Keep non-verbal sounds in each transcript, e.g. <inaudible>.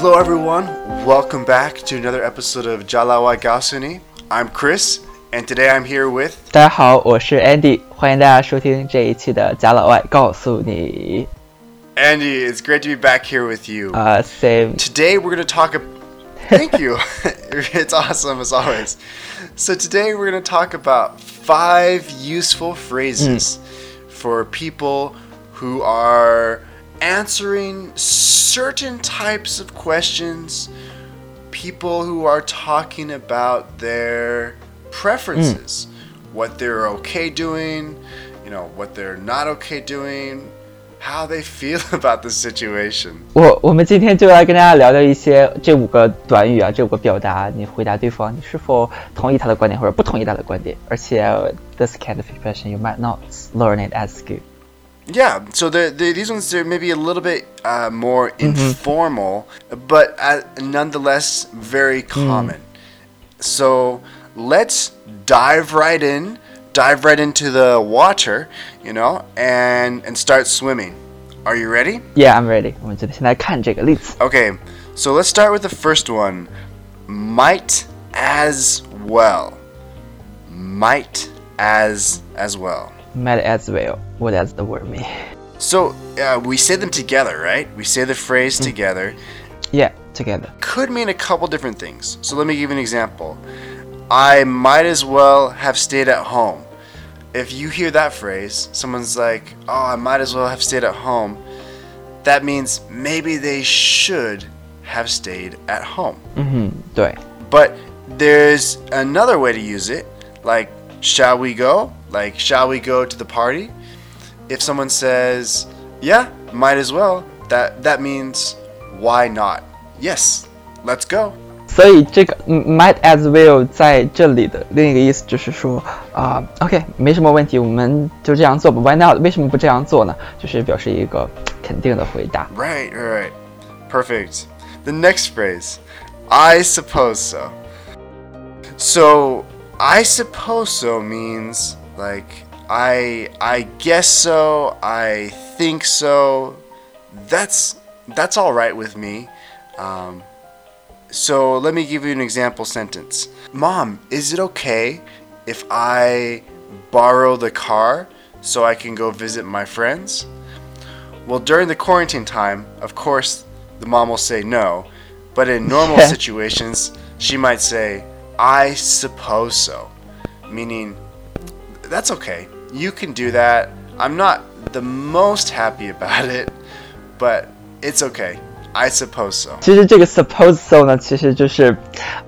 Hello, everyone. Welcome back to another episode of 假老外告诉你. I'm Chris, and today I'm here with. 大家好，我是 it's great to be back here with you. Uh, same. Today we're going to talk. about. <laughs> Thank you. <laughs> it's awesome as always. So today we're going to talk about five useful phrases mm. for people who are answering certain types of questions. People who are talking about their preferences, what they're okay doing, you know, what they're not okay doing, how they <laughs> feel about the situation. 我我们今天就来跟大家聊聊一些这五个短语啊，这五个表达，你回答对方你是否同意他的观点或者不同意他的观点，而且 this kind of expression you might not learn it at school。 Yeah, so the, the these ones are maybe a little bit uh, more informal, but uh, nonetheless very common. So let's dive right in, dive right into the water, you know, and and start swimming. Are you ready? Yeah, I'm ready。我们就先来看这个例子。 Okay, so let's start with the first one. Might as well. Might as as well. might as well. What does the word mean? So uh, we say them together, right? We say the phrase mm. together. Yeah, together. Could mean a couple different things. So let me give you an example. I might as well have stayed at home. If you hear that phrase, someone's like, oh, I might as well have stayed at home. That means maybe they should have stayed at home. Mm-hmm. But there's another way to use it, like, shall we go? Like shall we go to the party? If someone says, "Yeah, might as well," that that means why not? Yes, let's go. 所以这个嗯 might as well 在这里的另一个意思就是说啊、o k 没什么问题，我们就这样做吧。Why not？为什么不这样做呢？就是表示一个肯定的回答。 Right, right, right. Perfect. The next phrase, I suppose so. So, I suppose so means like I I guess so, I think so. That's that's all right with me. Um, so let me give you an example sentence. Mom, is it okay if I borrow the car so I can go visit my friends? Well, during the quarantine time, of course, the mom will say no. But in normal <laughs> situations, she might say, I suppose so. Meaning, that's okay. You can do that. I'm not the most happy about it, but it's okay. I suppose so. 其实这个 suppose so 呢，其实就是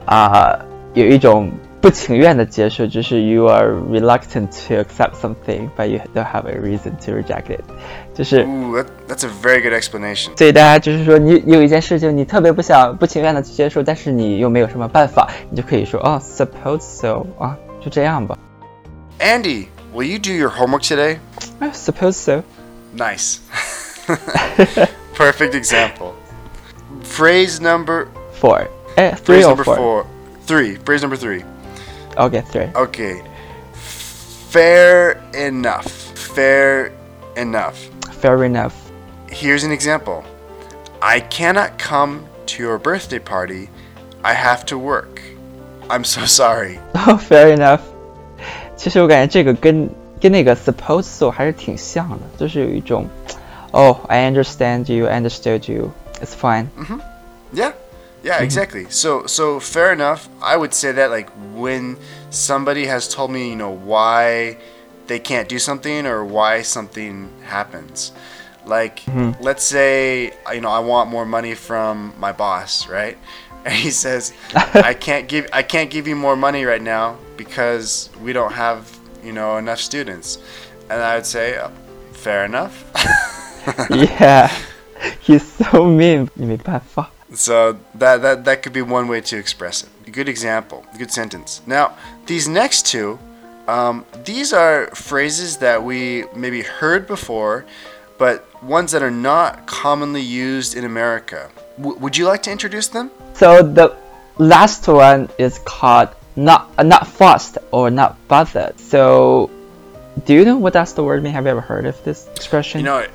啊、有一种不情愿的接受，就是 you are reluctant to accept something, but you don't have a reason to reject it，就是。 Ooh, that, that's a very good explanation. 所以大家就是说，你有一件事情你特别不想、不情愿的去接受，但是你又没有什么办法，你就可以说哦，suppose so 啊，就这样吧。 Andy, will you do your homework today? I suppose so。Nice. <laughs> Perfect example. Phrase number Four，哎 eh, phrase or number four？four. Three. Phrase number three. OK，three。Okay. Fair enough. Fair enough. Fair enough。Here's an example. I cannot come to your birthday party. I have to work. I'm so sorry. Oh, <laughs> fair enough。其实我感觉这个跟跟那个 suppose so 还是挺像的，就是有一种，哦，I understand you, I understood you, it's fine。 Yeah. Yeah, exactly. So so fair enough. I would say that like when somebody has told me, you know, why they can't do something or why something happens. Like let's say you know I want more money from my boss, right? And he says, <laughs> "I can't give I can't give you more money right now because we don't have, you know, enough students." And I would say, "Oh, "Fair enough." <laughs> Yeah, he's so mean，你没办法。 So that, that that could be one way to express it. A good example, a good sentence. Now, these next two, um, these are phrases that we maybe heard before, but ones that are not commonly used in America. W- would you like to introduce them? So the last one is called not uh, not fast or not bothered. So do you know what that's the word mean? Have you ever heard of this expression? You know,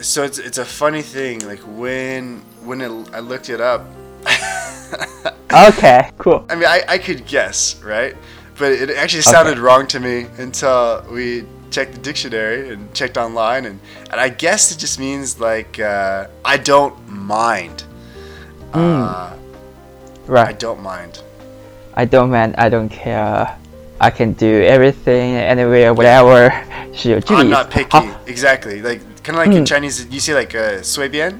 so it's it's a funny thing. Like when when it, I looked it up. <laughs> Okay, cool. I mean, I, I could guess, right? But it actually sounded wrong to me until we checked the dictionary and checked online, and, and I guess it just means like uh, I don't mind. Uh, I Right. don't mind. I don't mind. I don't care. I can do everything, anywhere, whatever. <laughs> 是有这个 I'm 意 not 思。 picky. 好， Exactly. Like kind of like in Chinese, you say like uh, 随便.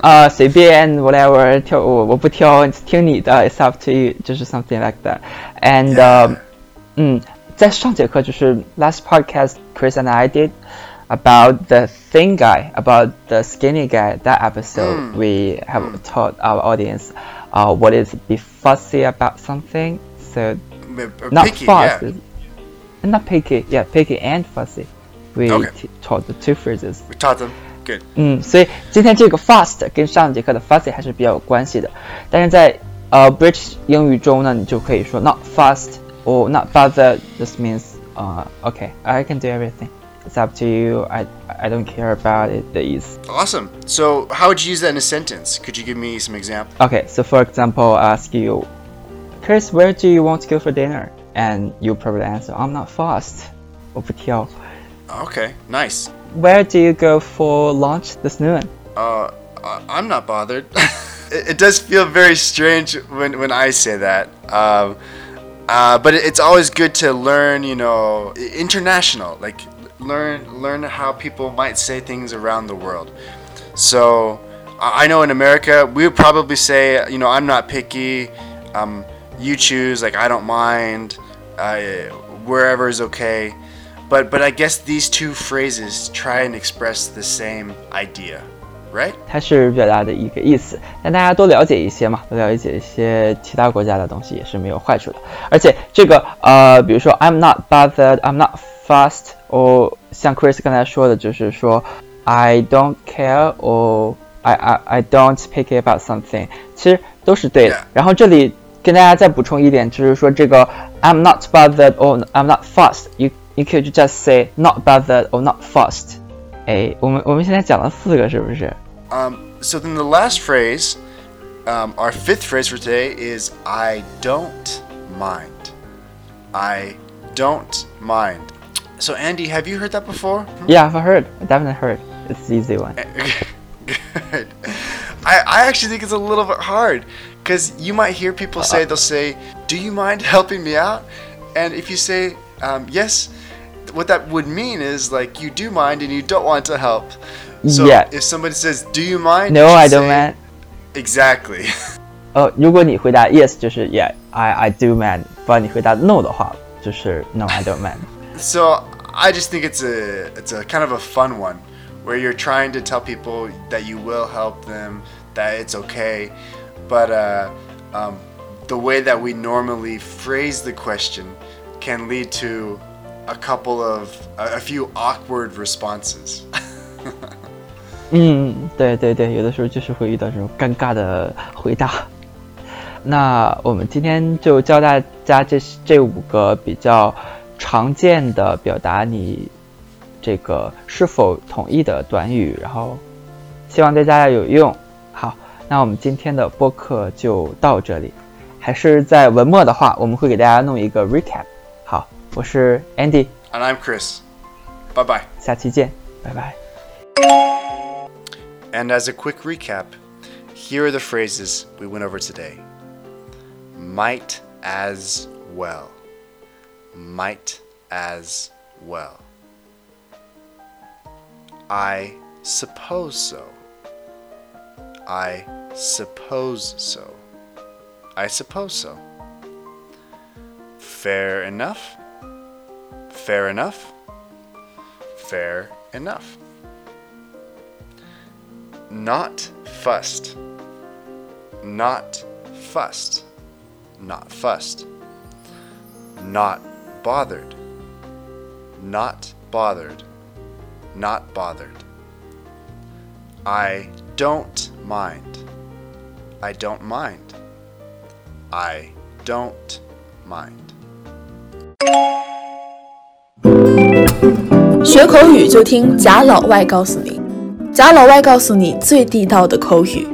啊、随便 <laughs> whatever 挑我我不挑，听你的，it's up to you，就是 something like that。And、 Yeah. 嗯，在上节课就是 last podcast Chris and I did about the thin guy, about the skinny guy. That episode we have taught our audience uh, what is be fussy about something. So Or not picky, fussy, yeah. not picky, yeah, picky and fussy. We Okay. t- taught the two phrases. We taught them. Good. 嗯，所以今天这个 fast 跟上节课的 fussy 还是比较有关系的。但是在呃 British 英语中呢，你就可以说 not fast or not bothered. This means 呃、OK, I can do everything. It's up to you. I I don't care about it. 的意思。 Awesome. So how would you use that in a sentence? Could you give me some example? Okay, so for example, I ask you, Chris, where do you want to go for dinner? And you probably answer, I'm not fast. 我不挑。 Okay. Nice. Where do you go for lunch this noon? Uh, I- I'm not bothered. <laughs> it, it does feel very strange when, when I say that. Um, uh, but it- it's always good to learn, you know, i- international. Like learn learn how people might say things around the world. So I I know in America we would probably say, you know, I'm not picky. Um, you choose. Like I don't mind. Uh, wherever is okay. But but I guess these two phrases try and express the same idea, right? 它是表达的一个意思，让大家多了解一些嘛，多了解一些其他国家的东西也是没有坏处的。而且这个呃，比如说 I'm not bothered, I'm not fast，or 像 Chris 刚才说的，就是说 I don't care or I I I don't pick about something，其实都是对的 Yeah.。然后这里跟大家再补充一点，就是说这个 I'm not bothered or I'm not fast，you you could just say not bothered or not fast。哎，我们我们现在讲了四个，是不是？ Um, so then the last phrase, um, our fifth phrase for today is I don't mind. I don't mind. So Andy, have you heard that before? Yeah, I've heard. I definitely heard. It's the easy one. <laughs> Good. I, I actually think it's a little bit hard because you might hear people say they'll say, "Do you mind helping me out?" And if you say um, yes, what that would mean is like you do mind and you don't want to help. So Yeah. if somebody says, "Do you mind?" No, you I should don't say- mind. Exactly. <laughs> 哦，如果你回答 yes，就是 Yeah, I I do man。不然你回答 no 的话，就是 No, I don't man。 So I just think it's a it's a kind of a fun one where you're trying to tell people that you will help them, that it's okay, but uh, um, the way that we normally phrase the question can lead to a couple of a, a few awkward responses. <laughs> 嗯，对对对，有的时候就是会遇到这种尴尬的回答。那我们今天就教大家这这五个比较常见的表达你这个是否同意的短语，然后希望对大家有用。好，那我们今天的播客就到这里。还是在文末的话，我们会给大家弄一个 recap。好，我是 Andy，and I'm Chris. Bye bye. 下期见，拜拜。And as a quick recap, here are the phrases we went over today. Might as well. Might as well. I suppose so. I suppose so. I suppose so. Fair enough. Fair enough. Fair enough not fussed. Not fussed. Not fussed. Not bothered. Not bothered. Not bothered. I don't mind. I don't mind. I don't mind. 学口语就听贾老外告诉你。 假老外告诉你最地道的口语。